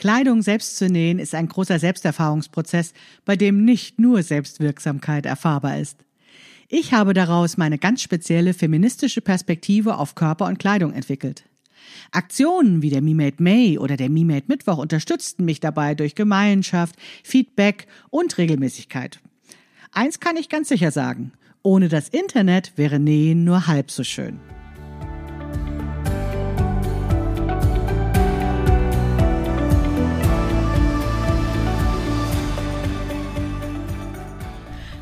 Kleidung selbst zu nähen ist ein großer Selbsterfahrungsprozess, bei dem nicht nur Selbstwirksamkeit erfahrbar ist. Ich habe daraus meine ganz spezielle feministische Perspektive auf Körper und Kleidung entwickelt. Aktionen wie der MeMade May oder der MeMade Mittwoch unterstützten mich dabei durch Gemeinschaft, Feedback und Regelmäßigkeit. Eins kann ich ganz sicher sagen. Ohne das Internet wäre Nähen nur halb so schön.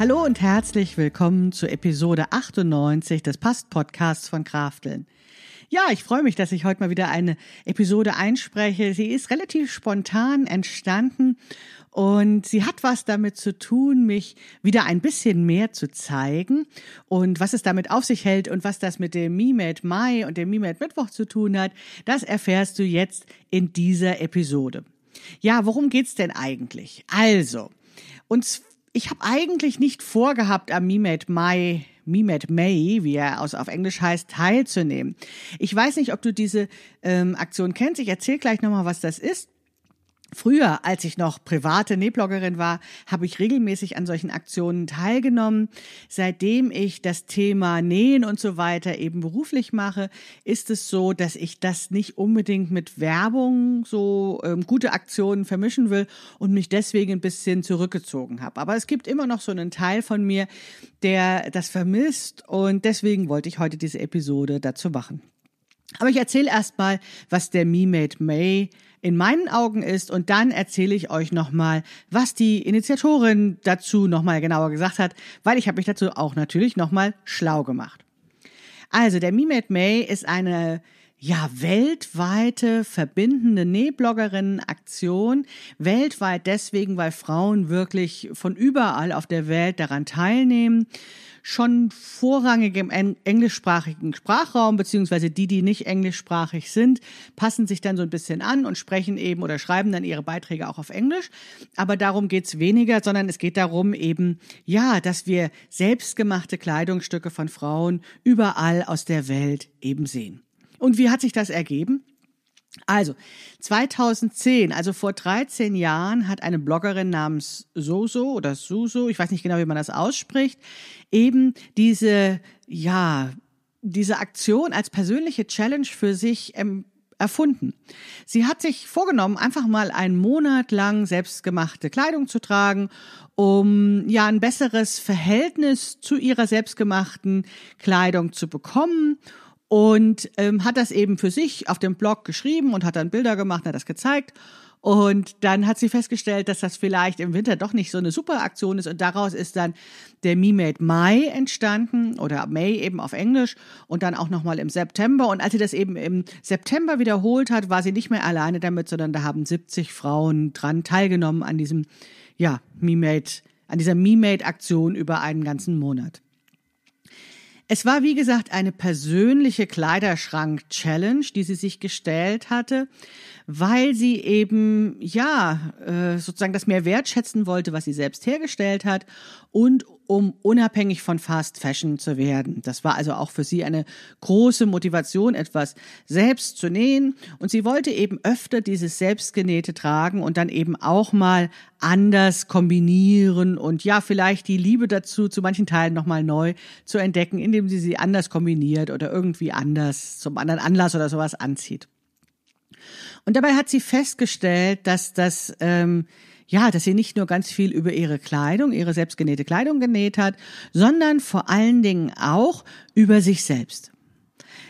Hallo und herzlich willkommen zu Episode 98 des Past-Podcasts von Krafteln. Ja, ich freue mich, dass ich heute mal wieder eine Episode einspreche. Sie ist relativ spontan entstanden und sie hat was damit zu tun, mich wieder ein bisschen mehr zu zeigen und was es damit auf sich hält und was das mit dem MeMade Mai und dem MeMade Mittwoch zu tun hat, das erfährst du jetzt in dieser Episode. Ja, worum geht's denn eigentlich? Also, uns ich habe eigentlich nicht vorgehabt, am MeMade Mai MeMade May, wie er aus, auf Englisch heißt, teilzunehmen. Ich weiß nicht, ob du diese ähm, Aktion kennst. Ich erzähle gleich nochmal, was das ist. Früher, als ich noch private Nähbloggerin war, habe ich regelmäßig an solchen Aktionen teilgenommen. Seitdem ich das Thema Nähen und so weiter eben beruflich mache, ist es so, dass ich das nicht unbedingt mit Werbung so ähm, gute Aktionen vermischen will und mich deswegen ein bisschen zurückgezogen habe. Aber es gibt immer noch so einen Teil von mir, der das vermisst und deswegen wollte ich heute diese Episode dazu machen. Aber ich erzähle erstmal, was der Me Made May in meinen Augen ist und dann erzähle ich euch nochmal, was die Initiatorin dazu nochmal genauer gesagt hat, weil ich habe mich dazu auch natürlich nochmal schlau gemacht. Also der Me Made May ist eine ja, weltweite verbindende Nähbloggerinnen-Aktion. Weltweit deswegen, weil Frauen wirklich von überall auf der Welt daran teilnehmen schon vorrangig im englischsprachigen Sprachraum, beziehungsweise die, die nicht englischsprachig sind, passen sich dann so ein bisschen an und sprechen eben oder schreiben dann ihre Beiträge auch auf Englisch. Aber darum geht's weniger, sondern es geht darum eben, ja, dass wir selbstgemachte Kleidungsstücke von Frauen überall aus der Welt eben sehen. Und wie hat sich das ergeben? Also, 2010, also vor 13 Jahren, hat eine Bloggerin namens Soso oder Suso, ich weiß nicht genau, wie man das ausspricht, eben diese, ja, diese Aktion als persönliche Challenge für sich ähm, erfunden. Sie hat sich vorgenommen, einfach mal einen Monat lang selbstgemachte Kleidung zu tragen, um ja ein besseres Verhältnis zu ihrer selbstgemachten Kleidung zu bekommen und ähm, hat das eben für sich auf dem Blog geschrieben und hat dann Bilder gemacht, hat das gezeigt. Und dann hat sie festgestellt, dass das vielleicht im Winter doch nicht so eine super Aktion ist. Und daraus ist dann der Me Made Mai entstanden oder May eben auf Englisch und dann auch nochmal im September. Und als sie das eben im September wiederholt hat, war sie nicht mehr alleine damit, sondern da haben 70 Frauen dran teilgenommen an diesem, ja, Me Made, an dieser Me Made Aktion über einen ganzen Monat. Es war, wie gesagt, eine persönliche Kleiderschrank-Challenge, die sie sich gestellt hatte, weil sie eben, ja, äh, sozusagen das mehr wertschätzen wollte, was sie selbst hergestellt hat und um unabhängig von Fast Fashion zu werden. Das war also auch für sie eine große Motivation, etwas selbst zu nähen. Und sie wollte eben öfter dieses Selbstgenähte tragen und dann eben auch mal anders kombinieren und ja, vielleicht die Liebe dazu zu manchen Teilen nochmal neu zu entdecken, indem sie sie anders kombiniert oder irgendwie anders zum anderen Anlass oder sowas anzieht. Und dabei hat sie festgestellt, dass das ähm, ja, dass sie nicht nur ganz viel über ihre Kleidung, ihre selbstgenähte Kleidung genäht hat, sondern vor allen Dingen auch über sich selbst.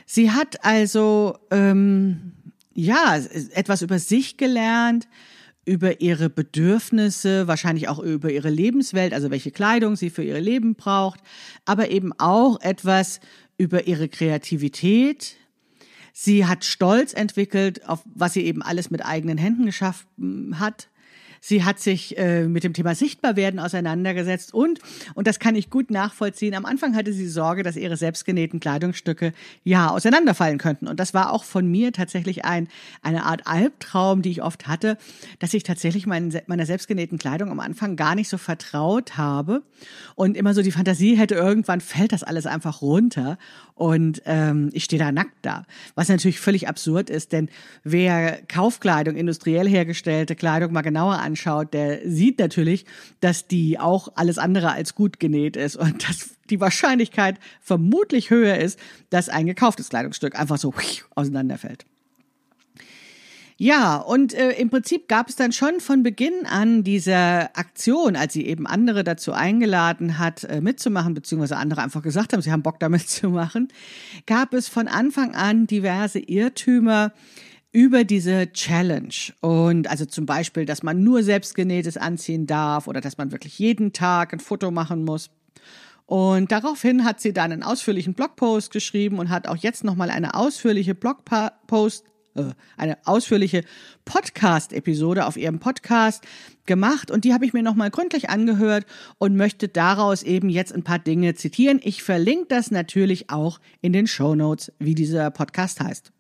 Sie hat also ähm, ja etwas über sich gelernt, über ihre Bedürfnisse, wahrscheinlich auch über ihre Lebenswelt, also welche Kleidung sie für ihr Leben braucht, aber eben auch etwas über ihre Kreativität. Sie hat Stolz entwickelt, auf was sie eben alles mit eigenen Händen geschafft hat. Sie hat sich äh, mit dem Thema Sichtbarwerden auseinandergesetzt und, und das kann ich gut nachvollziehen, am Anfang hatte sie Sorge, dass ihre selbstgenähten Kleidungsstücke ja auseinanderfallen könnten. Und das war auch von mir tatsächlich ein, eine Art Albtraum, die ich oft hatte, dass ich tatsächlich mein, meiner selbstgenähten Kleidung am Anfang gar nicht so vertraut habe und immer so die Fantasie hätte, irgendwann fällt das alles einfach runter und ähm, ich stehe da nackt da. Was natürlich völlig absurd ist, denn wer Kaufkleidung, industriell hergestellte Kleidung mal genauer anschaut, der sieht natürlich, dass die auch alles andere als gut genäht ist und dass die Wahrscheinlichkeit vermutlich höher ist, dass ein gekauftes Kleidungsstück einfach so auseinanderfällt. Ja, und äh, im Prinzip gab es dann schon von Beginn an dieser Aktion, als sie eben andere dazu eingeladen hat, äh, mitzumachen, beziehungsweise andere einfach gesagt haben, sie haben Bock damit zu machen, gab es von Anfang an diverse Irrtümer über diese Challenge. Und also zum Beispiel, dass man nur selbstgenähtes anziehen darf oder dass man wirklich jeden Tag ein Foto machen muss. Und daraufhin hat sie dann einen ausführlichen Blogpost geschrieben und hat auch jetzt nochmal eine ausführliche Blogpost äh, eine ausführliche Podcast-Episode auf ihrem Podcast gemacht und die habe ich mir nochmal gründlich angehört und möchte daraus eben jetzt ein paar Dinge zitieren. Ich verlinke das natürlich auch in den Show Notes, wie dieser Podcast heißt.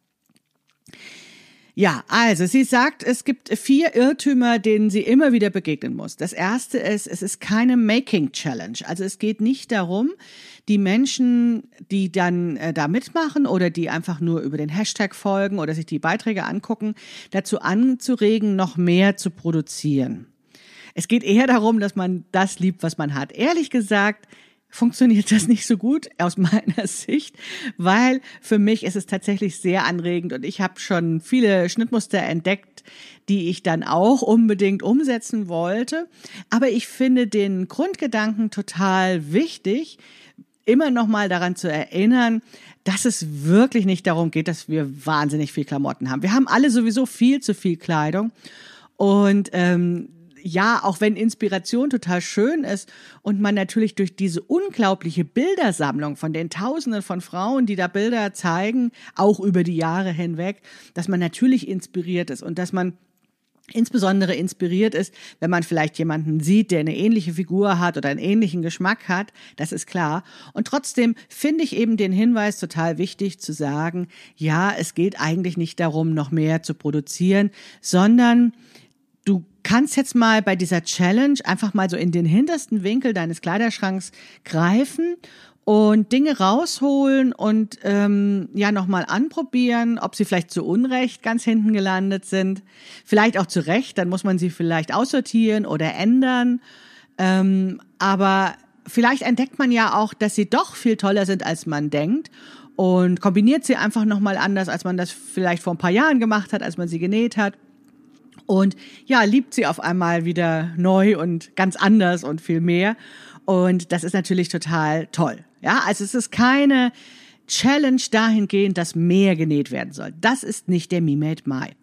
Ja, also sie sagt, es gibt vier Irrtümer, denen sie immer wieder begegnen muss. Das erste ist, es ist keine Making Challenge. Also es geht nicht darum, die Menschen, die dann äh, da mitmachen oder die einfach nur über den Hashtag folgen oder sich die Beiträge angucken, dazu anzuregen, noch mehr zu produzieren. Es geht eher darum, dass man das liebt, was man hat. Ehrlich gesagt, funktioniert das nicht so gut aus meiner Sicht, weil für mich ist es tatsächlich sehr anregend und ich habe schon viele Schnittmuster entdeckt, die ich dann auch unbedingt umsetzen wollte. Aber ich finde den Grundgedanken total wichtig, immer noch mal daran zu erinnern, dass es wirklich nicht darum geht, dass wir wahnsinnig viel Klamotten haben. Wir haben alle sowieso viel zu viel Kleidung und ähm, ja, auch wenn Inspiration total schön ist und man natürlich durch diese unglaubliche Bildersammlung von den Tausenden von Frauen, die da Bilder zeigen, auch über die Jahre hinweg, dass man natürlich inspiriert ist und dass man insbesondere inspiriert ist, wenn man vielleicht jemanden sieht, der eine ähnliche Figur hat oder einen ähnlichen Geschmack hat, das ist klar. Und trotzdem finde ich eben den Hinweis total wichtig zu sagen, ja, es geht eigentlich nicht darum, noch mehr zu produzieren, sondern kannst jetzt mal bei dieser Challenge einfach mal so in den hintersten Winkel deines Kleiderschranks greifen und Dinge rausholen und ähm, ja nochmal anprobieren, ob sie vielleicht zu Unrecht ganz hinten gelandet sind, vielleicht auch zu Recht, dann muss man sie vielleicht aussortieren oder ändern. Ähm, aber vielleicht entdeckt man ja auch, dass sie doch viel toller sind, als man denkt und kombiniert sie einfach nochmal anders, als man das vielleicht vor ein paar Jahren gemacht hat, als man sie genäht hat und ja, liebt sie auf einmal wieder neu und ganz anders und viel mehr. Und das ist natürlich total toll. Ja, also es ist keine Challenge dahingehend, dass mehr genäht werden soll. Das ist nicht der Me Made Mai.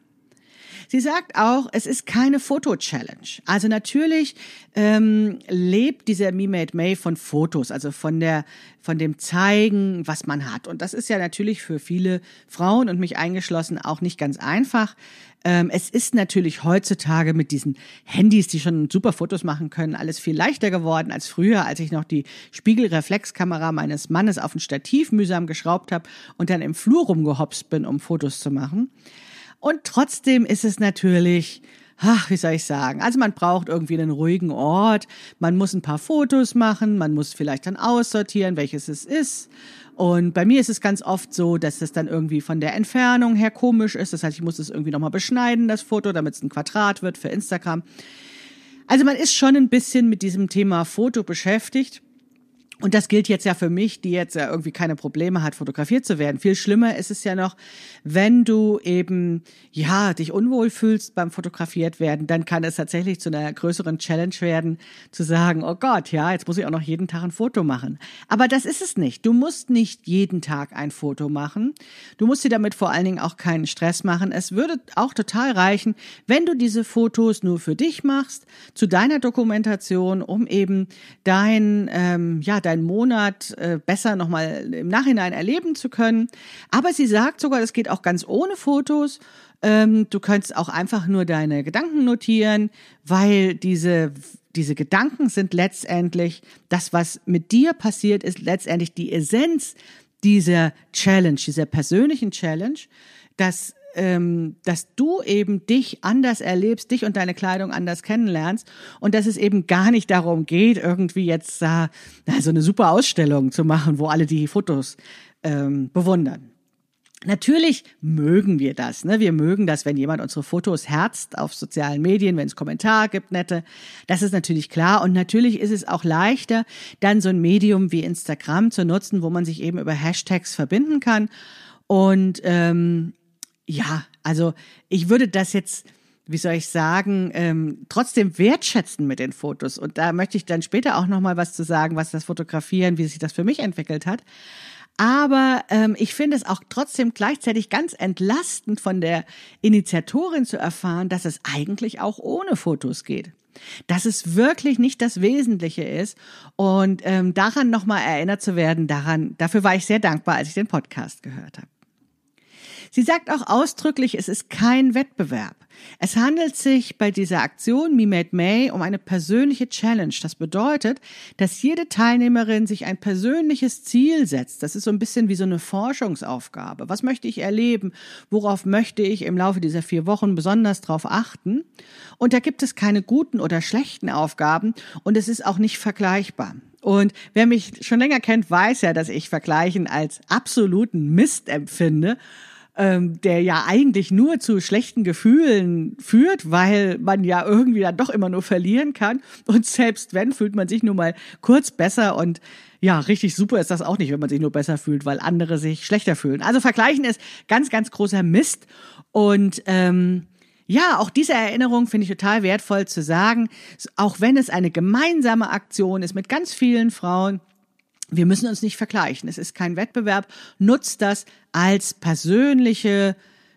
Sie sagt auch, es ist keine Foto-Challenge. Also natürlich ähm, lebt dieser Me Made May von Fotos, also von der von dem Zeigen, was man hat. Und das ist ja natürlich für viele Frauen und mich eingeschlossen auch nicht ganz einfach. Ähm, es ist natürlich heutzutage mit diesen Handys, die schon super Fotos machen können, alles viel leichter geworden als früher, als ich noch die Spiegelreflexkamera meines Mannes auf ein Stativ mühsam geschraubt habe und dann im Flur rumgehopst bin, um Fotos zu machen. Und trotzdem ist es natürlich, ach, wie soll ich sagen? Also man braucht irgendwie einen ruhigen Ort. Man muss ein paar Fotos machen. Man muss vielleicht dann aussortieren, welches es ist. Und bei mir ist es ganz oft so, dass es dann irgendwie von der Entfernung her komisch ist. Das heißt, ich muss es irgendwie nochmal beschneiden, das Foto, damit es ein Quadrat wird für Instagram. Also man ist schon ein bisschen mit diesem Thema Foto beschäftigt. Und das gilt jetzt ja für mich, die jetzt ja irgendwie keine Probleme hat, fotografiert zu werden. Viel schlimmer ist es ja noch, wenn du eben, ja, dich unwohl fühlst beim fotografiert werden, dann kann es tatsächlich zu einer größeren Challenge werden, zu sagen, oh Gott, ja, jetzt muss ich auch noch jeden Tag ein Foto machen. Aber das ist es nicht. Du musst nicht jeden Tag ein Foto machen. Du musst dir damit vor allen Dingen auch keinen Stress machen. Es würde auch total reichen, wenn du diese Fotos nur für dich machst, zu deiner Dokumentation, um eben dein, ähm, ja, deinen Monat äh, besser nochmal im Nachhinein erleben zu können. Aber sie sagt sogar, das geht auch ganz ohne Fotos. Ähm, du kannst auch einfach nur deine Gedanken notieren, weil diese diese Gedanken sind letztendlich das, was mit dir passiert, ist letztendlich die Essenz dieser Challenge, dieser persönlichen Challenge, dass ähm, dass du eben dich anders erlebst, dich und deine Kleidung anders kennenlernst und dass es eben gar nicht darum geht, irgendwie jetzt äh, so eine super Ausstellung zu machen, wo alle die Fotos ähm, bewundern. Natürlich mögen wir das. Ne? Wir mögen das, wenn jemand unsere Fotos herzt auf sozialen Medien, wenn es Kommentare gibt, nette. Das ist natürlich klar. Und natürlich ist es auch leichter, dann so ein Medium wie Instagram zu nutzen, wo man sich eben über Hashtags verbinden kann. Und ähm, ja, also ich würde das jetzt, wie soll ich sagen, ähm, trotzdem wertschätzen mit den Fotos. Und da möchte ich dann später auch noch mal was zu sagen, was das Fotografieren, wie sich das für mich entwickelt hat. Aber ähm, ich finde es auch trotzdem gleichzeitig ganz entlastend von der Initiatorin zu erfahren, dass es eigentlich auch ohne Fotos geht. Dass es wirklich nicht das Wesentliche ist und ähm, daran nochmal erinnert zu werden, daran, dafür war ich sehr dankbar, als ich den Podcast gehört habe. Sie sagt auch ausdrücklich, es ist kein Wettbewerb. Es handelt sich bei dieser Aktion Me Made May um eine persönliche Challenge. Das bedeutet, dass jede Teilnehmerin sich ein persönliches Ziel setzt. Das ist so ein bisschen wie so eine Forschungsaufgabe. Was möchte ich erleben? Worauf möchte ich im Laufe dieser vier Wochen besonders drauf achten? Und da gibt es keine guten oder schlechten Aufgaben und es ist auch nicht vergleichbar. Und wer mich schon länger kennt, weiß ja, dass ich Vergleichen als absoluten Mist empfinde ähm, der ja eigentlich nur zu schlechten Gefühlen führt, weil man ja irgendwie dann doch immer nur verlieren kann. Und selbst wenn, fühlt man sich nur mal kurz besser und ja, richtig super ist das auch nicht, wenn man sich nur besser fühlt, weil andere sich schlechter fühlen. Also vergleichen ist ganz, ganz großer Mist. Und ähm, ja, auch diese Erinnerung finde ich total wertvoll zu sagen, auch wenn es eine gemeinsame Aktion ist mit ganz vielen Frauen, wir müssen uns nicht vergleichen. Es ist kein Wettbewerb. Nutzt das als persönliche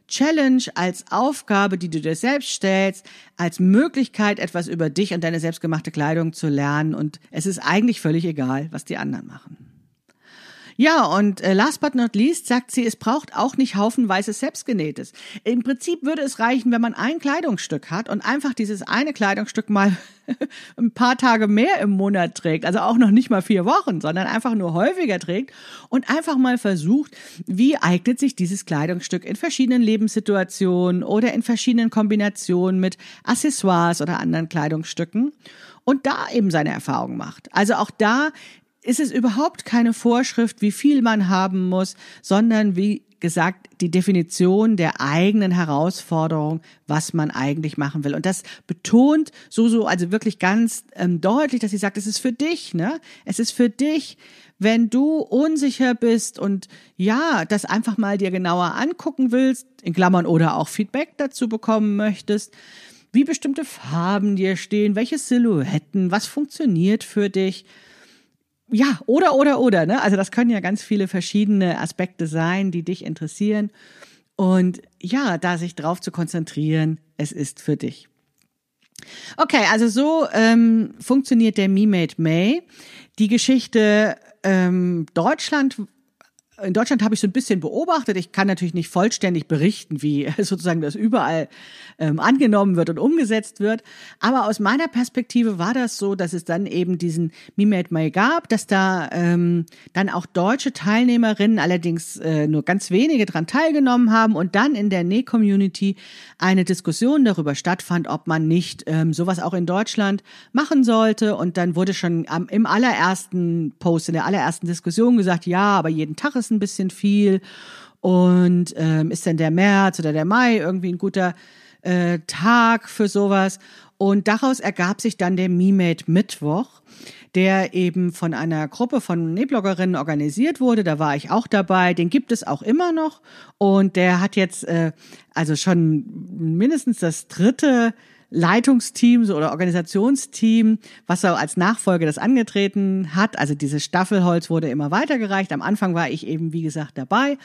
Challenge, als Aufgabe, die du dir selbst stellst, als Möglichkeit, etwas über dich und deine selbstgemachte Kleidung zu lernen. Und es ist eigentlich völlig egal, was die anderen machen. Ja, und äh, last but not least sagt sie, es braucht auch nicht haufenweise selbstgenähtes. Im Prinzip würde es reichen, wenn man ein Kleidungsstück hat und einfach dieses eine Kleidungsstück mal ein paar Tage mehr im Monat trägt, also auch noch nicht mal vier Wochen, sondern einfach nur häufiger trägt und einfach mal versucht, wie eignet sich dieses Kleidungsstück in verschiedenen Lebenssituationen oder in verschiedenen Kombinationen mit Accessoires oder anderen Kleidungsstücken und da eben seine Erfahrungen macht. Also auch da ist es überhaupt keine Vorschrift, wie viel man haben muss, sondern wie gesagt, die Definition der eigenen Herausforderung, was man eigentlich machen will. Und das betont so, so, also wirklich ganz ähm, deutlich, dass sie sagt, es ist für dich, ne? Es ist für dich, wenn du unsicher bist und ja, das einfach mal dir genauer angucken willst, in Klammern oder auch Feedback dazu bekommen möchtest, wie bestimmte Farben dir stehen, welche Silhouetten, was funktioniert für dich ja, oder, oder, oder, ne? Also das können ja ganz viele verschiedene Aspekte sein, die dich interessieren. Und ja, da sich drauf zu konzentrieren, es ist für dich. Okay, also so ähm, funktioniert der Me Made May. Die Geschichte ähm, Deutschland in Deutschland habe ich so ein bisschen beobachtet. Ich kann natürlich nicht vollständig berichten, wie sozusagen das überall ähm, angenommen wird und umgesetzt wird. Aber aus meiner Perspektive war das so, dass es dann eben diesen Me Made May gab, dass da ähm, dann auch deutsche Teilnehmerinnen, allerdings äh, nur ganz wenige dran teilgenommen haben und dann in der Näh-Community eine Diskussion darüber stattfand, ob man nicht ähm, sowas auch in Deutschland machen sollte. Und dann wurde schon am, im allerersten Post, in der allerersten Diskussion gesagt, ja, aber jeden Tag ist ein bisschen viel. Und ähm, ist denn der März oder der Mai irgendwie ein guter äh, Tag für sowas? Und daraus ergab sich dann der MeMade Mittwoch, der eben von einer Gruppe von Nähbloggerinnen organisiert wurde. Da war ich auch dabei. Den gibt es auch immer noch. Und der hat jetzt äh, also schon mindestens das dritte Leitungsteam oder Organisationsteam, was so als Nachfolge das angetreten hat. Also dieses Staffelholz wurde immer weitergereicht. Am Anfang war ich eben, wie gesagt, dabei.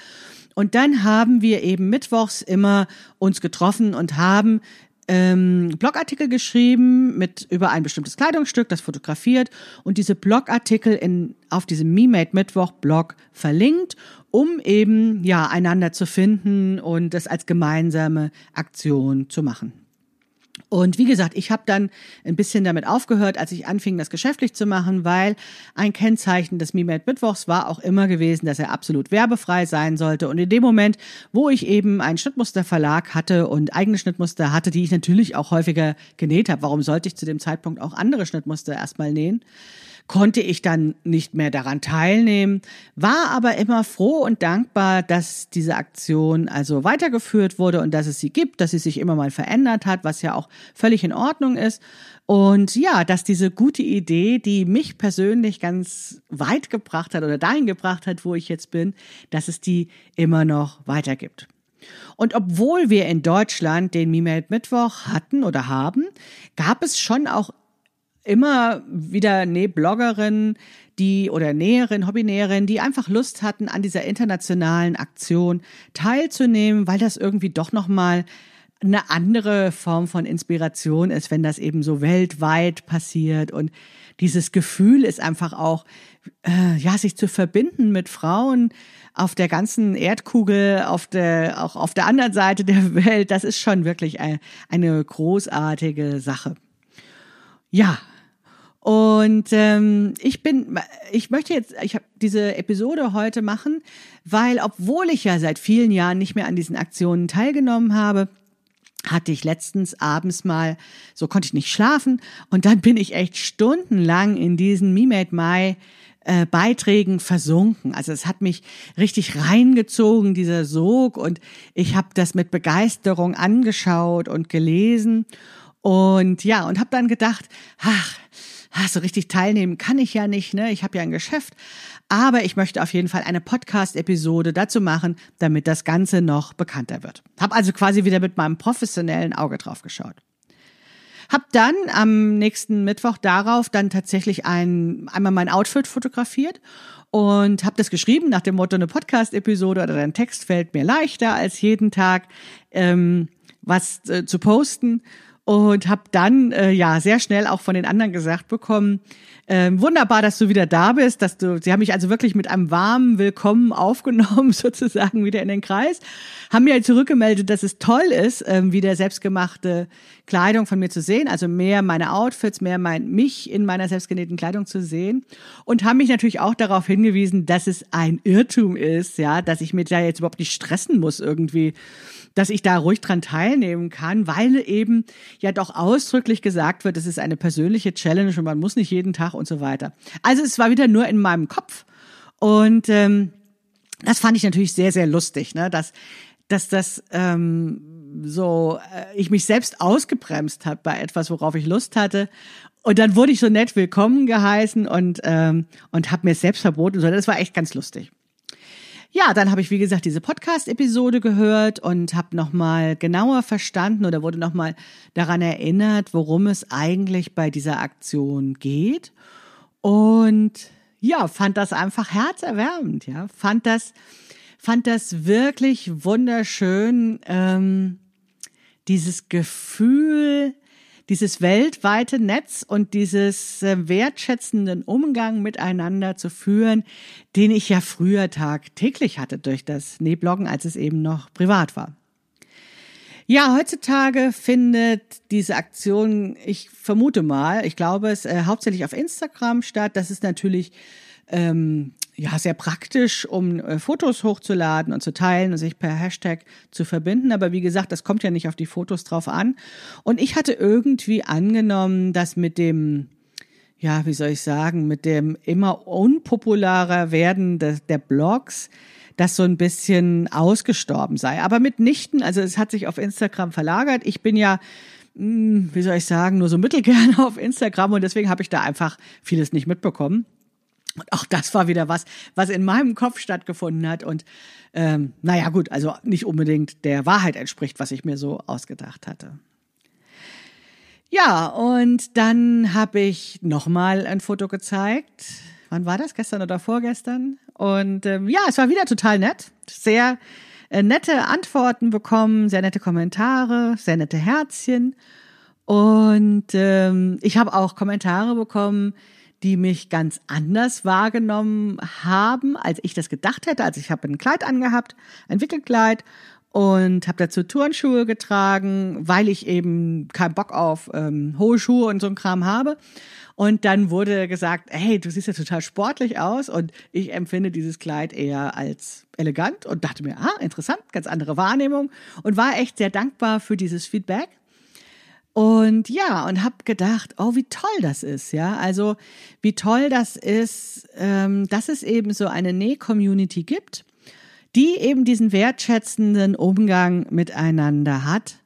Und dann haben wir eben mittwochs immer uns getroffen und haben ähm, Blogartikel geschrieben mit über ein bestimmtes Kleidungsstück, das fotografiert und diese Blogartikel in, auf diesem MeMade Mittwoch Blog verlinkt, um eben ja einander zu finden und das als gemeinsame Aktion zu machen. Und wie gesagt, ich habe dann ein bisschen damit aufgehört, als ich anfing, das geschäftlich zu machen, weil ein Kennzeichen des MeMade Mittwochs war auch immer gewesen, dass er absolut werbefrei sein sollte. Und in dem Moment, wo ich eben einen Schnittmusterverlag hatte und eigene Schnittmuster hatte, die ich natürlich auch häufiger genäht habe, warum sollte ich zu dem Zeitpunkt auch andere Schnittmuster erstmal nähen? Konnte ich dann nicht mehr daran teilnehmen, war aber immer froh und dankbar, dass diese Aktion also weitergeführt wurde und dass es sie gibt, dass sie sich immer mal verändert hat, was ja auch völlig in Ordnung ist. Und ja, dass diese gute Idee, die mich persönlich ganz weit gebracht hat oder dahin gebracht hat, wo ich jetzt bin, dass es die immer noch weitergibt. Und obwohl wir in Deutschland den Mimeld Mittwoch hatten oder haben, gab es schon auch immer wieder Nähbloggerinnen, die oder Näherin, Hobbynäherin, die einfach Lust hatten, an dieser internationalen Aktion teilzunehmen, weil das irgendwie doch nochmal eine andere Form von Inspiration ist, wenn das eben so weltweit passiert. Und dieses Gefühl ist einfach auch, äh, ja, sich zu verbinden mit Frauen auf der ganzen Erdkugel, auf der, auch auf der anderen Seite der Welt. Das ist schon wirklich eine, eine großartige Sache. Ja, und ähm, ich bin, ich möchte jetzt, ich habe diese Episode heute machen, weil obwohl ich ja seit vielen Jahren nicht mehr an diesen Aktionen teilgenommen habe, hatte ich letztens abends mal, so konnte ich nicht schlafen und dann bin ich echt stundenlang in diesen Me Made My äh, Beiträgen versunken. Also es hat mich richtig reingezogen, dieser Sog und ich habe das mit Begeisterung angeschaut und gelesen und ja, und habe dann gedacht, ach, so richtig teilnehmen kann ich ja nicht, ne? Ich habe ja ein Geschäft. Aber ich möchte auf jeden Fall eine Podcast-Episode dazu machen, damit das Ganze noch bekannter wird. Hab also quasi wieder mit meinem professionellen Auge drauf geschaut. Hab dann am nächsten Mittwoch darauf dann tatsächlich ein, einmal mein Outfit fotografiert und habe das geschrieben nach dem Motto, eine Podcast-Episode oder dein Text fällt mir leichter als jeden Tag ähm, was äh, zu posten und habe dann äh, ja sehr schnell auch von den anderen gesagt bekommen, ähm, wunderbar, dass du wieder da bist, dass du, sie haben mich also wirklich mit einem warmen Willkommen aufgenommen, sozusagen wieder in den Kreis, haben mir zurückgemeldet, dass es toll ist, ähm, wieder selbstgemachte Kleidung von mir zu sehen, also mehr meine Outfits, mehr mein, mich in meiner selbstgenähten Kleidung zu sehen. Und haben mich natürlich auch darauf hingewiesen, dass es ein Irrtum ist, ja, dass ich mir da jetzt überhaupt nicht stressen muss irgendwie dass ich da ruhig dran teilnehmen kann, weil eben ja doch ausdrücklich gesagt wird, es ist eine persönliche Challenge und man muss nicht jeden Tag und so weiter. Also es war wieder nur in meinem Kopf und ähm, das fand ich natürlich sehr, sehr lustig, ne? dass, dass das ähm, so äh, ich mich selbst ausgebremst habe bei etwas, worauf ich Lust hatte. Und dann wurde ich so nett willkommen geheißen und, ähm, und habe mir selbst verboten. Das war echt ganz lustig. Ja, dann habe ich, wie gesagt, diese Podcast-Episode gehört und habe nochmal genauer verstanden oder wurde nochmal daran erinnert, worum es eigentlich bei dieser Aktion geht. Und ja, fand das einfach herzerwärmend, ja. Fand das, fand das wirklich wunderschön, ähm, dieses Gefühl, dieses weltweite Netz und dieses äh, wertschätzenden Umgang miteinander zu führen, den ich ja früher tagtäglich hatte durch das Nähbloggen, als es eben noch privat war. Ja, heutzutage findet diese Aktion, ich vermute mal, ich glaube es äh, hauptsächlich auf Instagram statt. Das ist natürlich ähm, ja sehr praktisch, um äh, Fotos hochzuladen und zu teilen und sich per Hashtag zu verbinden. Aber wie gesagt, das kommt ja nicht auf die Fotos drauf an. Und ich hatte irgendwie angenommen, dass mit dem ja, wie soll ich sagen, mit dem immer unpopularer werden des, der Blogs, das so ein bisschen ausgestorben sei. Aber mitnichten, also es hat sich auf Instagram verlagert. Ich bin ja, hm, wie soll ich sagen, nur so mittelgern auf Instagram und deswegen habe ich da einfach vieles nicht mitbekommen. Und auch das war wieder was, was in meinem Kopf stattgefunden hat und ähm, naja gut, also nicht unbedingt der Wahrheit entspricht, was ich mir so ausgedacht hatte. Ja, und dann habe ich nochmal ein Foto gezeigt. Wann war das? Gestern oder vorgestern? Und ähm, ja, es war wieder total nett. Sehr äh, nette Antworten bekommen, sehr nette Kommentare, sehr nette Herzchen. Und ähm, ich habe auch Kommentare bekommen, die mich ganz anders wahrgenommen haben, als ich das gedacht hätte. Also ich habe ein Kleid angehabt, ein Wickelkleid und habe dazu Turnschuhe getragen, weil ich eben keinen Bock auf ähm, hohe Schuhe und so ein Kram habe. Und dann wurde gesagt, hey, du siehst ja total sportlich aus und ich empfinde dieses Kleid eher als elegant und dachte mir, ah, interessant, ganz andere Wahrnehmung und war echt sehr dankbar für dieses Feedback. Und ja, und habe gedacht, oh, wie toll das ist, ja. Also wie toll das ist, ähm, dass es eben so eine Näh-Community gibt, die eben diesen wertschätzenden Umgang miteinander hat.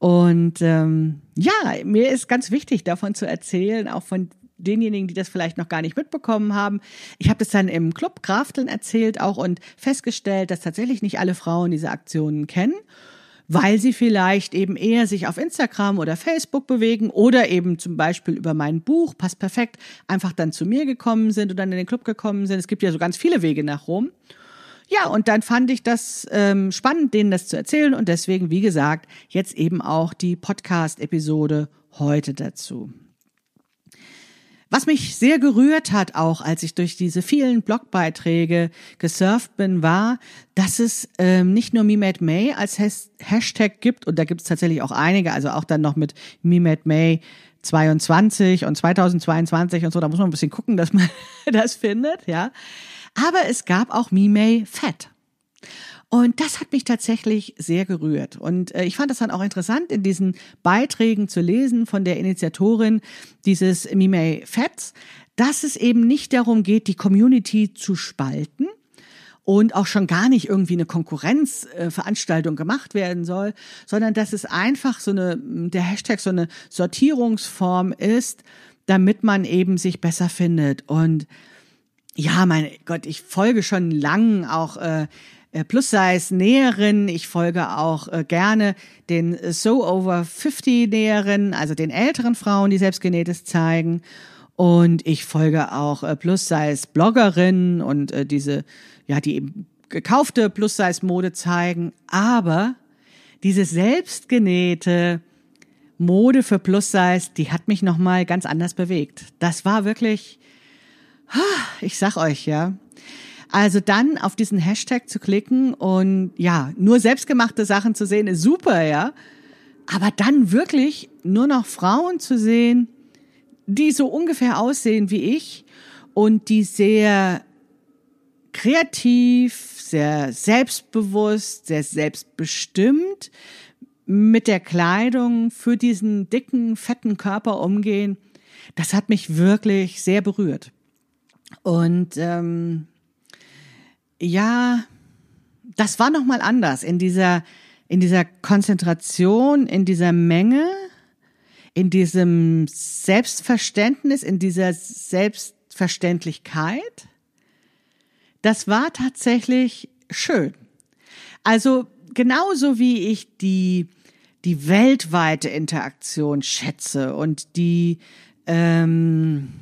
Und ähm, ja, mir ist ganz wichtig, davon zu erzählen, auch von denjenigen, die das vielleicht noch gar nicht mitbekommen haben. Ich habe das dann im Club Krafteln erzählt auch und festgestellt, dass tatsächlich nicht alle Frauen diese Aktionen kennen weil sie vielleicht eben eher sich auf Instagram oder Facebook bewegen oder eben zum Beispiel über mein Buch, passt perfekt, einfach dann zu mir gekommen sind und dann in den Club gekommen sind. Es gibt ja so ganz viele Wege nach Rom. Ja, und dann fand ich das ähm, spannend, denen das zu erzählen und deswegen, wie gesagt, jetzt eben auch die Podcast-Episode heute dazu. Was mich sehr gerührt hat, auch als ich durch diese vielen Blogbeiträge gesurft bin, war, dass es ähm, nicht nur Me Made May als Has Hashtag gibt, und da gibt es tatsächlich auch einige, also auch dann noch mit Me Made May 22 und 2022 und so, da muss man ein bisschen gucken, dass man das findet, ja. Aber es gab auch Me May Fett. Und das hat mich tatsächlich sehr gerührt. Und äh, ich fand das dann auch interessant, in diesen Beiträgen zu lesen von der Initiatorin dieses Mimei Fats, dass es eben nicht darum geht, die Community zu spalten, und auch schon gar nicht irgendwie eine Konkurrenzveranstaltung gemacht werden soll, sondern dass es einfach so eine, der Hashtag so eine Sortierungsform ist, damit man eben sich besser findet. Und ja, mein Gott, ich folge schon lang auch äh, äh, Plus-Size-Näherin. Ich folge auch äh, gerne den So Over 50 Näherinnen, also den älteren Frauen, die selbstgenähtes zeigen. Und ich folge auch äh, Plus-Size-Bloggerinnen und äh, diese, ja, die eben gekaufte Plus-Size-Mode zeigen. Aber diese selbstgenähte Mode für Plus-Size, die hat mich nochmal ganz anders bewegt. Das war wirklich, ich sag euch, ja, also dann auf diesen Hashtag zu klicken und ja, nur selbstgemachte Sachen zu sehen, ist super, ja. Aber dann wirklich nur noch Frauen zu sehen, die so ungefähr aussehen wie ich und die sehr kreativ, sehr selbstbewusst, sehr selbstbestimmt mit der Kleidung für diesen dicken, fetten Körper umgehen, das hat mich wirklich sehr berührt. Und ähm, ja, das war noch mal anders in dieser in dieser Konzentration, in dieser Menge, in diesem Selbstverständnis, in dieser Selbstverständlichkeit. Das war tatsächlich schön. Also genauso wie ich die die weltweite Interaktion schätze und die ähm,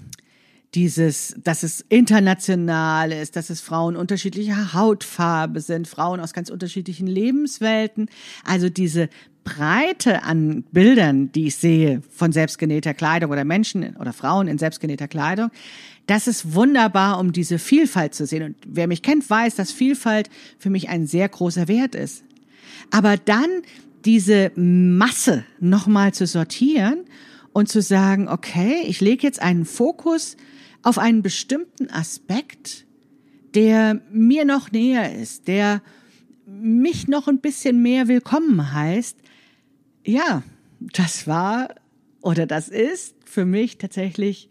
dieses, dass es international ist, dass es Frauen unterschiedlicher Hautfarbe sind, Frauen aus ganz unterschiedlichen Lebenswelten. Also diese Breite an Bildern, die ich sehe von selbstgenähter Kleidung oder Menschen oder Frauen in selbstgenähter Kleidung, das ist wunderbar, um diese Vielfalt zu sehen. Und wer mich kennt, weiß, dass Vielfalt für mich ein sehr großer Wert ist. Aber dann diese Masse nochmal zu sortieren und zu sagen, okay, ich lege jetzt einen Fokus auf einen bestimmten Aspekt, der mir noch näher ist, der mich noch ein bisschen mehr willkommen heißt, ja, das war oder das ist für mich tatsächlich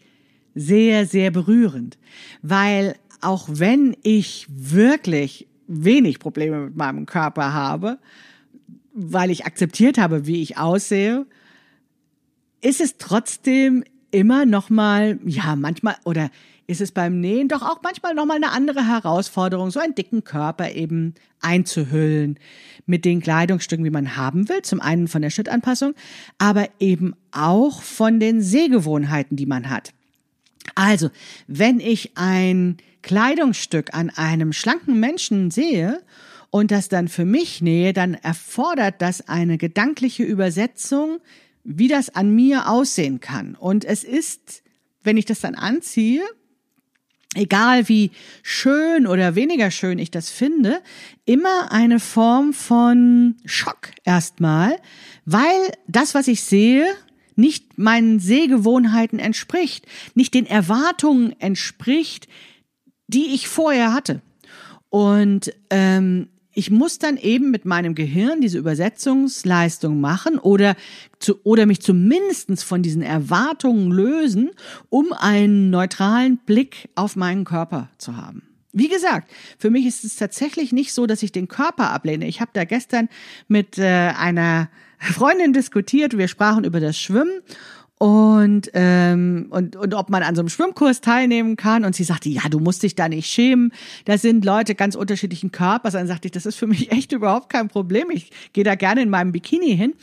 sehr, sehr berührend, weil auch wenn ich wirklich wenig Probleme mit meinem Körper habe, weil ich akzeptiert habe, wie ich aussehe, ist es trotzdem immer noch mal, ja, manchmal oder ist es beim Nähen doch auch manchmal noch mal eine andere Herausforderung, so einen dicken Körper eben einzuhüllen mit den Kleidungsstücken, wie man haben will. Zum einen von der Schnittanpassung, aber eben auch von den Sehgewohnheiten, die man hat. Also, wenn ich ein Kleidungsstück an einem schlanken Menschen sehe und das dann für mich nähe, dann erfordert das eine gedankliche Übersetzung, wie das an mir aussehen kann. Und es ist, wenn ich das dann anziehe, egal wie schön oder weniger schön ich das finde, immer eine Form von Schock erstmal, weil das, was ich sehe, nicht meinen Sehgewohnheiten entspricht, nicht den Erwartungen entspricht, die ich vorher hatte. Und ähm, ich muss dann eben mit meinem Gehirn diese Übersetzungsleistung machen oder zu, oder mich zumindestens von diesen Erwartungen lösen, um einen neutralen Blick auf meinen Körper zu haben. Wie gesagt, für mich ist es tatsächlich nicht so, dass ich den Körper ablehne. Ich habe da gestern mit äh, einer Freundin diskutiert, wir sprachen über das Schwimmen und, ähm, und, und ob man an so einem Schwimmkurs teilnehmen kann. Und sie sagte, ja, du musst dich da nicht schämen. Da sind Leute ganz unterschiedlichen Körpers. Dann sagte ich, das ist für mich echt überhaupt kein Problem. Ich gehe da gerne in meinem Bikini hin.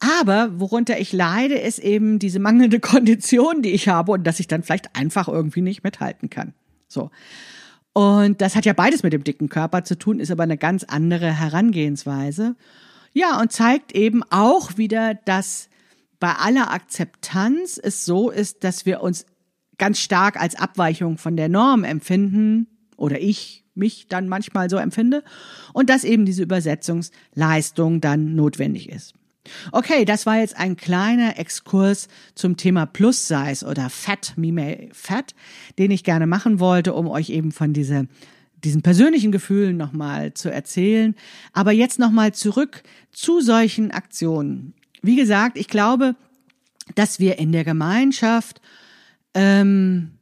Aber worunter ich leide, ist eben diese mangelnde Kondition, die ich habe und dass ich dann vielleicht einfach irgendwie nicht mithalten kann. So. Und das hat ja beides mit dem dicken Körper zu tun, ist aber eine ganz andere Herangehensweise. Ja, und zeigt eben auch wieder, dass bei aller Akzeptanz es so ist, dass wir uns ganz stark als Abweichung von der Norm empfinden oder ich mich dann manchmal so empfinde und dass eben diese Übersetzungsleistung dann notwendig ist. Okay, das war jetzt ein kleiner Exkurs zum Thema Plus Size oder Fat, Me Fat, den ich gerne machen wollte, um euch eben von dieser diesen persönlichen Gefühlen nochmal zu erzählen. Aber jetzt nochmal zurück zu solchen Aktionen. Wie gesagt, ich glaube, dass wir in der Gemeinschaft ähm,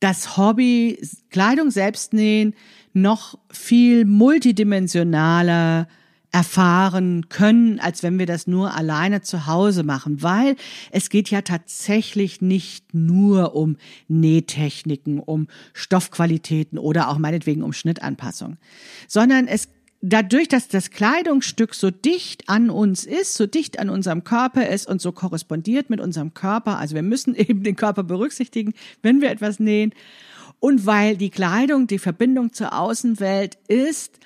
das Hobby Kleidung selbst nähen noch viel multidimensionaler erfahren können, als wenn wir das nur alleine zu Hause machen, weil es geht ja tatsächlich nicht nur um Nähtechniken, um Stoffqualitäten oder auch meinetwegen um Schnittanpassung, sondern es dadurch, dass das Kleidungsstück so dicht an uns ist, so dicht an unserem Körper ist und so korrespondiert mit unserem Körper, also wir müssen eben den Körper berücksichtigen, wenn wir etwas nähen, und weil die Kleidung die Verbindung zur Außenwelt ist,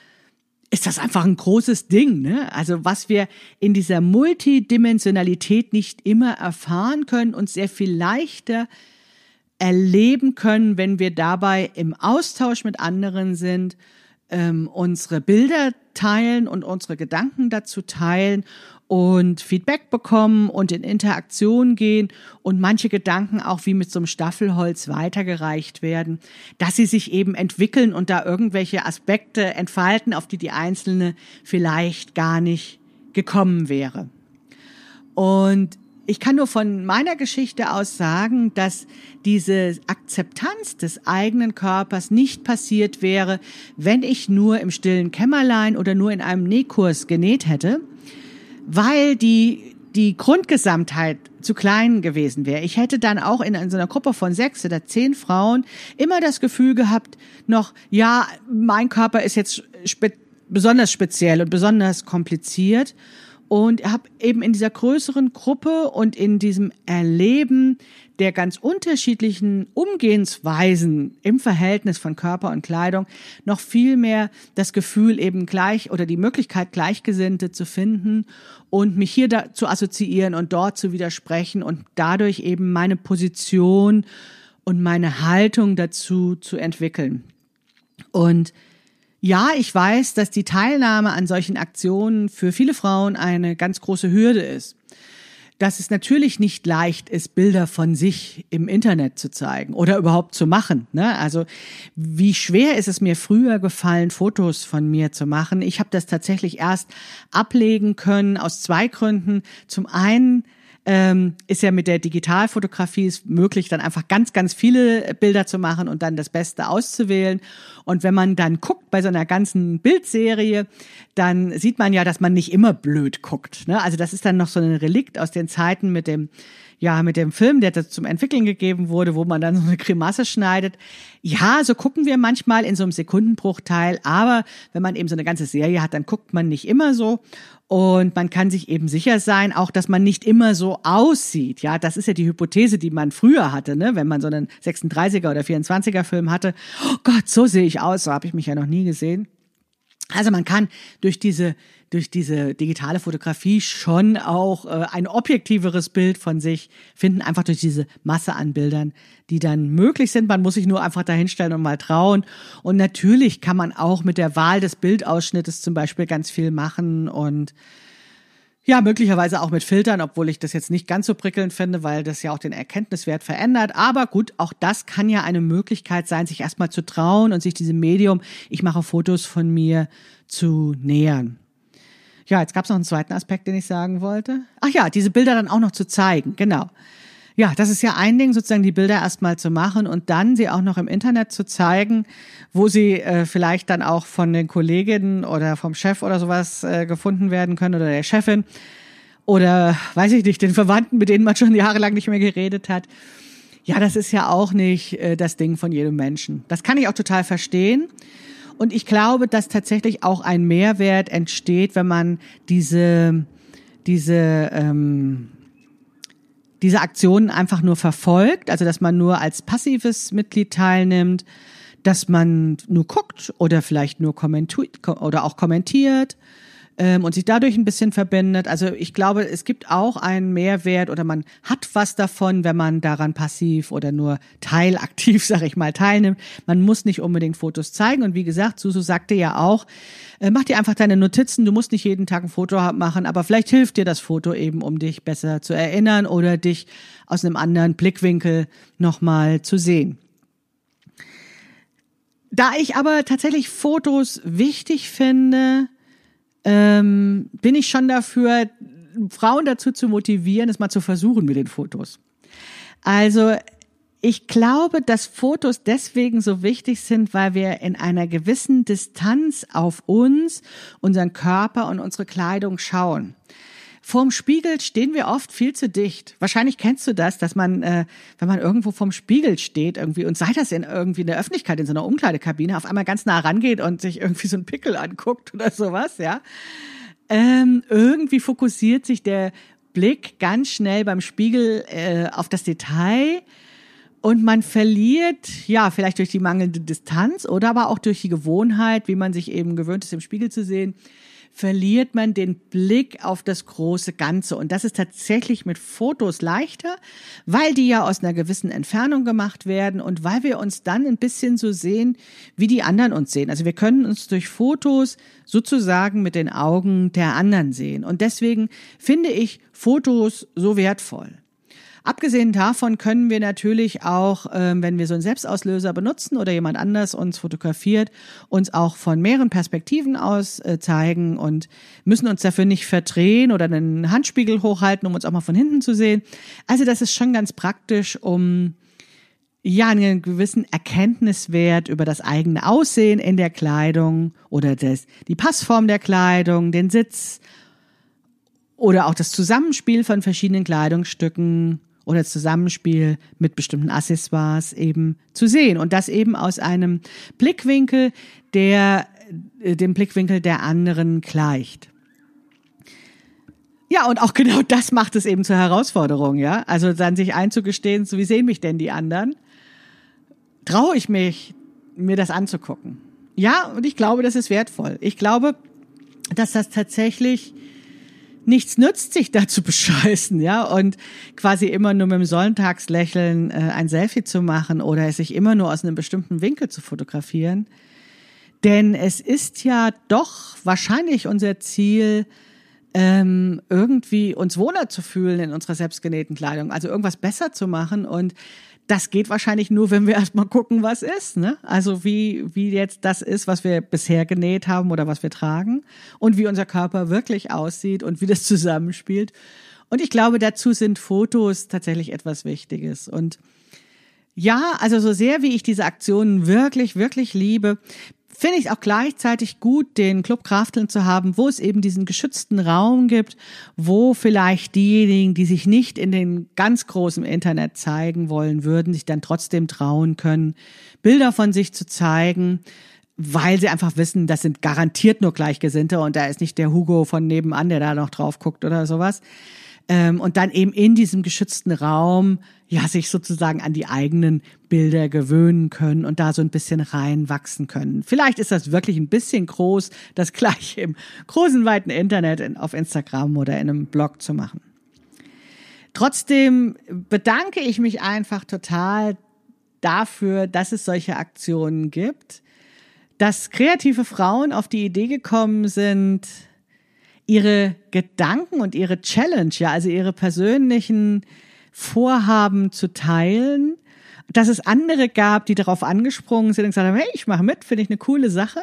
ist das einfach ein großes Ding. Ne? Also was wir in dieser Multidimensionalität nicht immer erfahren können und sehr viel leichter erleben können, wenn wir dabei im Austausch mit anderen sind, ähm, unsere Bilder teilen und unsere Gedanken dazu teilen und Feedback bekommen und in Interaktion gehen und manche Gedanken auch wie mit so einem Staffelholz weitergereicht werden, dass sie sich eben entwickeln und da irgendwelche Aspekte entfalten, auf die die Einzelne vielleicht gar nicht gekommen wäre. Und ich kann nur von meiner Geschichte aus sagen, dass diese Akzeptanz des eigenen Körpers nicht passiert wäre, wenn ich nur im stillen Kämmerlein oder nur in einem Nähkurs genäht hätte, weil die, die Grundgesamtheit zu klein gewesen wäre. Ich hätte dann auch in, so einer Gruppe von sechs oder zehn Frauen immer das Gefühl gehabt, noch, ja, mein Körper ist jetzt spe besonders speziell und besonders kompliziert und habe eben in dieser größeren Gruppe und in diesem Erleben der ganz unterschiedlichen Umgehensweisen im Verhältnis von Körper und Kleidung noch viel mehr das Gefühl eben gleich oder die Möglichkeit Gleichgesinnte zu finden und mich hier da zu assoziieren und dort zu widersprechen und dadurch eben meine Position und meine Haltung dazu zu entwickeln. Und ja, ich weiß, dass die Teilnahme an solchen Aktionen für viele Frauen eine ganz große Hürde ist. Dass es natürlich nicht leicht ist, Bilder von sich im Internet zu zeigen oder überhaupt zu machen. Ne? Also wie schwer ist es mir früher gefallen, Fotos von mir zu machen. Ich habe das tatsächlich erst ablegen können aus zwei Gründen. Zum einen ähm, ist ja mit der Digitalfotografie ist möglich, dann einfach ganz, ganz viele Bilder zu machen und dann das Beste auszuwählen. Und wenn man dann guckt bei so einer ganzen Bildserie, dann sieht man ja, dass man nicht immer blöd guckt. Ne? Also das ist dann noch so ein Relikt aus den Zeiten mit dem ja, mit dem Film, der zum Entwickeln gegeben wurde, wo man dann so eine Grimasse schneidet. Ja, so gucken wir manchmal in so einem Sekundenbruchteil, aber wenn man eben so eine ganze Serie hat, dann guckt man nicht immer so. Und man kann sich eben sicher sein, auch dass man nicht immer so aussieht. Ja, das ist ja die Hypothese, die man früher hatte, ne? wenn man so einen 36er oder 24er Film hatte. Oh Gott, so sehe ich aus, so habe ich mich ja noch nie gesehen. Also man kann durch diese durch diese digitale Fotografie schon auch äh, ein objektiveres Bild von sich finden, einfach durch diese Masse an Bildern, die dann möglich sind. Man muss sich nur einfach dahinstellen und mal trauen. Und natürlich kann man auch mit der Wahl des Bildausschnittes zum Beispiel ganz viel machen und ja, möglicherweise auch mit Filtern, obwohl ich das jetzt nicht ganz so prickelnd finde, weil das ja auch den Erkenntniswert verändert. Aber gut, auch das kann ja eine Möglichkeit sein, sich erstmal zu trauen und sich diesem Medium, ich mache Fotos von mir, zu nähern. Ja, jetzt gab es noch einen zweiten Aspekt, den ich sagen wollte. Ach ja, diese Bilder dann auch noch zu zeigen, genau. Ja, das ist ja ein Ding, sozusagen die Bilder erstmal zu machen und dann sie auch noch im Internet zu zeigen, wo sie äh, vielleicht dann auch von den Kolleginnen oder vom Chef oder sowas äh, gefunden werden können oder der Chefin oder weiß ich nicht, den Verwandten, mit denen man schon jahrelang nicht mehr geredet hat. Ja, das ist ja auch nicht äh, das Ding von jedem Menschen. Das kann ich auch total verstehen. Und ich glaube, dass tatsächlich auch ein Mehrwert entsteht, wenn man diese, diese, ähm, diese Aktionen einfach nur verfolgt, also dass man nur als passives Mitglied teilnimmt, dass man nur guckt oder vielleicht nur kommentiert oder auch kommentiert ähm, und sich dadurch ein bisschen verbindet. Also ich glaube, es gibt auch einen Mehrwert oder man hat was davon, wenn man daran passiv oder nur teilaktiv, sag ich mal, teilnimmt. Man muss nicht unbedingt Fotos zeigen. Und wie gesagt, Susu sagte ja auch, äh, mach dir einfach deine Notizen. Du musst nicht jeden Tag ein Foto machen, aber vielleicht hilft dir das Foto eben, um dich besser zu erinnern oder dich aus einem anderen Blickwinkel nochmal zu sehen. Da ich aber tatsächlich Fotos wichtig finde, ähm, bin ich schon dafür, Frauen dazu zu motivieren, es mal zu versuchen mit den Fotos. Also ich glaube, dass Fotos deswegen so wichtig sind, weil wir in einer gewissen Distanz auf uns, unseren Körper und unsere Kleidung schauen. Vorm Spiegel stehen wir oft viel zu dicht. Wahrscheinlich kennst du das, dass man, äh, wenn man irgendwo vorm Spiegel steht irgendwie und sei das in irgendwie in der Öffentlichkeit in so einer Umkleidekabine, auf einmal ganz nah rangeht und sich irgendwie so ein Pickel anguckt oder sowas, ja. Ähm, irgendwie fokussiert sich der Blick ganz schnell beim Spiegel äh, auf das Detail und man verliert, ja, vielleicht durch die mangelnde Distanz oder aber auch durch die Gewohnheit, wie man sich eben gewöhnt ist, im Spiegel zu sehen, verliert man den Blick auf das große Ganze. Und das ist tatsächlich mit Fotos leichter, weil die ja aus einer gewissen Entfernung gemacht werden und weil wir uns dann ein bisschen so sehen, wie die anderen uns sehen. Also wir können uns durch Fotos sozusagen mit den Augen der anderen sehen. Und deswegen finde ich Fotos so wertvoll. Abgesehen davon können wir natürlich auch, ähm, wenn wir so einen Selbstauslöser benutzen oder jemand anders uns fotografiert, uns auch von mehreren Perspektiven aus äh, zeigen und müssen uns dafür nicht verdrehen oder einen Handspiegel hochhalten, um uns auch mal von hinten zu sehen. Also das ist schon ganz praktisch, um ja, einen gewissen Erkenntniswert über das eigene Aussehen in der Kleidung oder das, die Passform der Kleidung, den Sitz oder auch das Zusammenspiel von verschiedenen Kleidungsstücken oder Zusammenspiel mit bestimmten Accessoires eben zu sehen. Und das eben aus einem Blickwinkel, der äh, dem Blickwinkel der anderen gleicht. Ja, und auch genau das macht es eben zur Herausforderung, ja. Also dann sich einzugestehen, so wie sehen mich denn die anderen? Traue ich mich, mir das anzugucken? Ja, und ich glaube, das ist wertvoll. Ich glaube, dass das tatsächlich nichts nützt, sich da zu bescheißen, ja, und quasi immer nur mit dem Sonntagslächeln äh, ein Selfie zu machen oder sich immer nur aus einem bestimmten Winkel zu fotografieren. Denn es ist ja doch wahrscheinlich unser Ziel, ähm, irgendwie uns wohler zu fühlen in unserer selbstgenähten Kleidung, also irgendwas besser zu machen und das geht wahrscheinlich nur, wenn wir erstmal gucken, was ist. Ne? Also wie, wie jetzt das ist, was wir bisher genäht haben oder was wir tragen und wie unser Körper wirklich aussieht und wie das zusammenspielt. Und ich glaube, dazu sind Fotos tatsächlich etwas Wichtiges. Und ja, also so sehr wie ich diese Aktionen wirklich, wirklich liebe, finde ich auch gleichzeitig gut, den Club Krafteln zu haben, wo es eben diesen geschützten Raum gibt, wo vielleicht diejenigen, die sich nicht in den ganz großen Internet zeigen wollen würden, sich dann trotzdem trauen können, Bilder von sich zu zeigen, weil sie einfach wissen, das sind garantiert nur Gleichgesinnte und da ist nicht der Hugo von nebenan, der da noch drauf guckt oder sowas. ähm, und dann eben in diesem geschützten Raum ja sich sozusagen an die eigenen Bilder gewöhnen können und da so ein bisschen reinwachsen können. Vielleicht ist das wirklich ein bisschen groß, das gleiche im großen weiten Internet in, auf Instagram oder in einem Blog zu machen. Trotzdem bedanke ich mich einfach total dafür, dass es solche Aktionen gibt, dass kreative Frauen auf die Idee gekommen sind, ihre Gedanken und ihre Challenge, ja, also ihre persönlichen Vorhaben zu teilen, dass es andere gab, die darauf angesprungen sind und gesagt haben, hey, ich mache mit, finde ich eine coole Sache.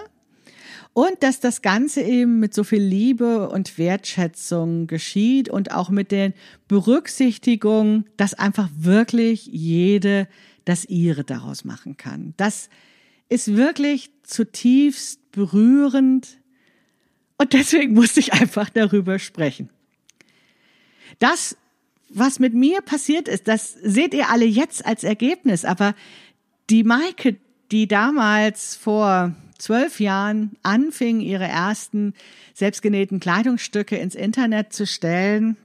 Und dass das Ganze eben mit so viel Liebe und Wertschätzung geschieht und auch mit der Berücksichtigung, dass einfach wirklich jede das ihre daraus machen kann. Das ist wirklich zutiefst berührend und deswegen musste ich einfach darüber sprechen. Das, was mit mir passiert ist, das seht ihr alle jetzt als Ergebnis. Aber die Maike, die damals vor zwölf Jahren anfing, ihre ersten selbstgenähten Kleidungsstücke ins Internet zu stellen,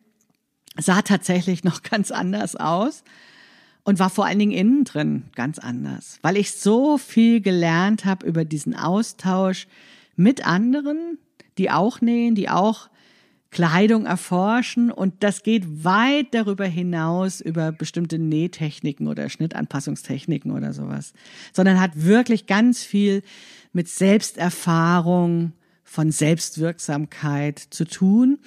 sah tatsächlich noch ganz anders aus und war vor allen Dingen innen drin ganz anders, weil ich so viel gelernt habe über diesen Austausch mit anderen, die auch nähen, die auch Kleidung erforschen und das geht weit darüber hinaus über bestimmte Nähtechniken oder Schnittanpassungstechniken oder sowas, sondern hat wirklich ganz viel mit Selbsterfahrung, von Selbstwirksamkeit zu tun.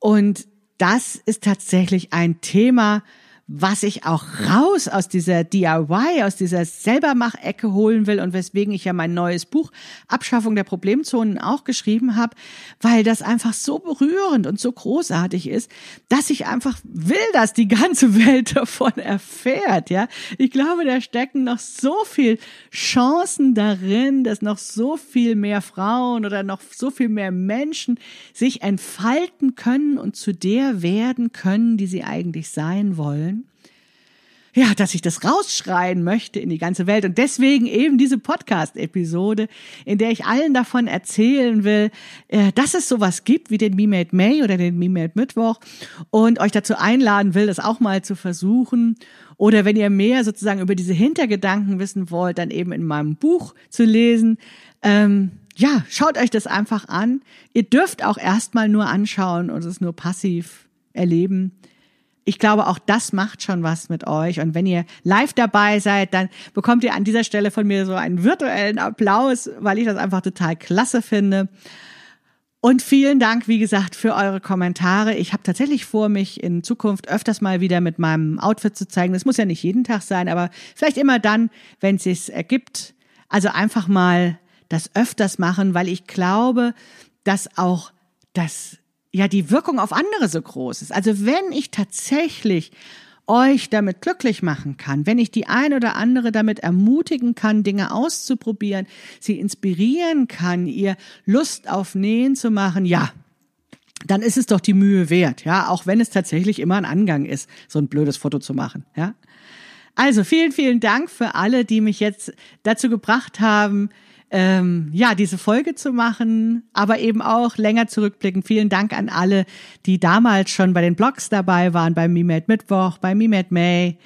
Und das ist tatsächlich ein Thema, was ich auch raus aus dieser DIY, aus dieser Selbermach-Ecke holen will und weswegen ich ja mein neues Buch Abschaffung der Problemzonen auch geschrieben habe, weil das einfach so berührend und so großartig ist, dass ich einfach will, dass die ganze Welt davon erfährt, ja. Ich glaube, da stecken noch so viel Chancen darin, dass noch so viel mehr Frauen oder noch so viel mehr Menschen sich entfalten können und zu der werden können, die sie eigentlich sein wollen ja, dass ich das rausschreien möchte in die ganze Welt. Und deswegen eben diese Podcast-Episode, in der ich allen davon erzählen will, äh, dass es sowas gibt wie den Me Made May oder den Me Made Mittwoch und euch dazu einladen will, das auch mal zu versuchen. Oder wenn ihr mehr sozusagen über diese Hintergedanken wissen wollt, dann eben in meinem Buch zu lesen. Ähm, ja, schaut euch das einfach an. Ihr dürft auch erstmal nur anschauen und es nur passiv erleben ich glaube, auch das macht schon was mit euch. Und wenn ihr live dabei seid, dann bekommt ihr an dieser Stelle von mir so einen virtuellen Applaus, weil ich das einfach total klasse finde. Und vielen Dank, wie gesagt, für eure Kommentare. Ich habe tatsächlich vor, mich in Zukunft öfters mal wieder mit meinem Outfit zu zeigen. Das muss ja nicht jeden Tag sein, aber vielleicht immer dann, wenn es sich ergibt. Also einfach mal das öfters machen, weil ich glaube, dass auch das ja die Wirkung auf andere so groß ist. Also wenn ich tatsächlich euch damit glücklich machen kann, wenn ich die ein oder andere damit ermutigen kann, Dinge auszuprobieren, sie inspirieren kann, ihr Lust auf Nähen zu machen, ja, dann ist es doch die Mühe wert, ja, auch wenn es tatsächlich immer ein Angang ist, so ein blödes Foto zu machen, ja. Also vielen, vielen Dank für alle, die mich jetzt dazu gebracht haben, ähm, ja, diese Folge zu machen, aber eben auch länger zurückblicken. Vielen Dank an alle, die damals schon bei den Blogs dabei waren, bei MeMade Mittwoch, bei MeMade May.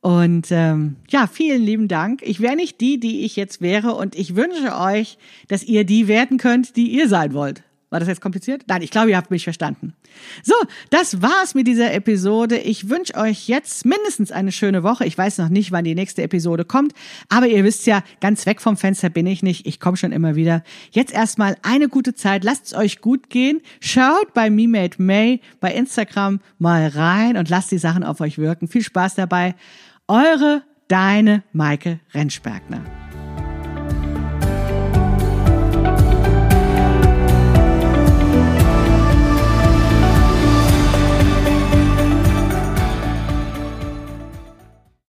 Und ähm, ja, vielen lieben Dank. Ich wäre nicht die, die ich jetzt wäre und ich wünsche euch, dass ihr die werden könnt, die ihr sein wollt. War das jetzt kompliziert? Nein, ich glaube, ihr habt mich verstanden. So, das war's mit dieser Episode. Ich wünsche euch jetzt mindestens eine schöne Woche. Ich weiß noch nicht, wann die nächste Episode kommt, aber ihr wisst ja, ganz weg vom Fenster bin ich nicht. Ich komme schon immer wieder. Jetzt erstmal eine gute Zeit. Lasst es euch gut gehen. Schaut bei MeMade May bei Instagram mal rein und lasst die Sachen auf euch wirken. Viel Spaß dabei. Eure, deine Maike Rentschbergner.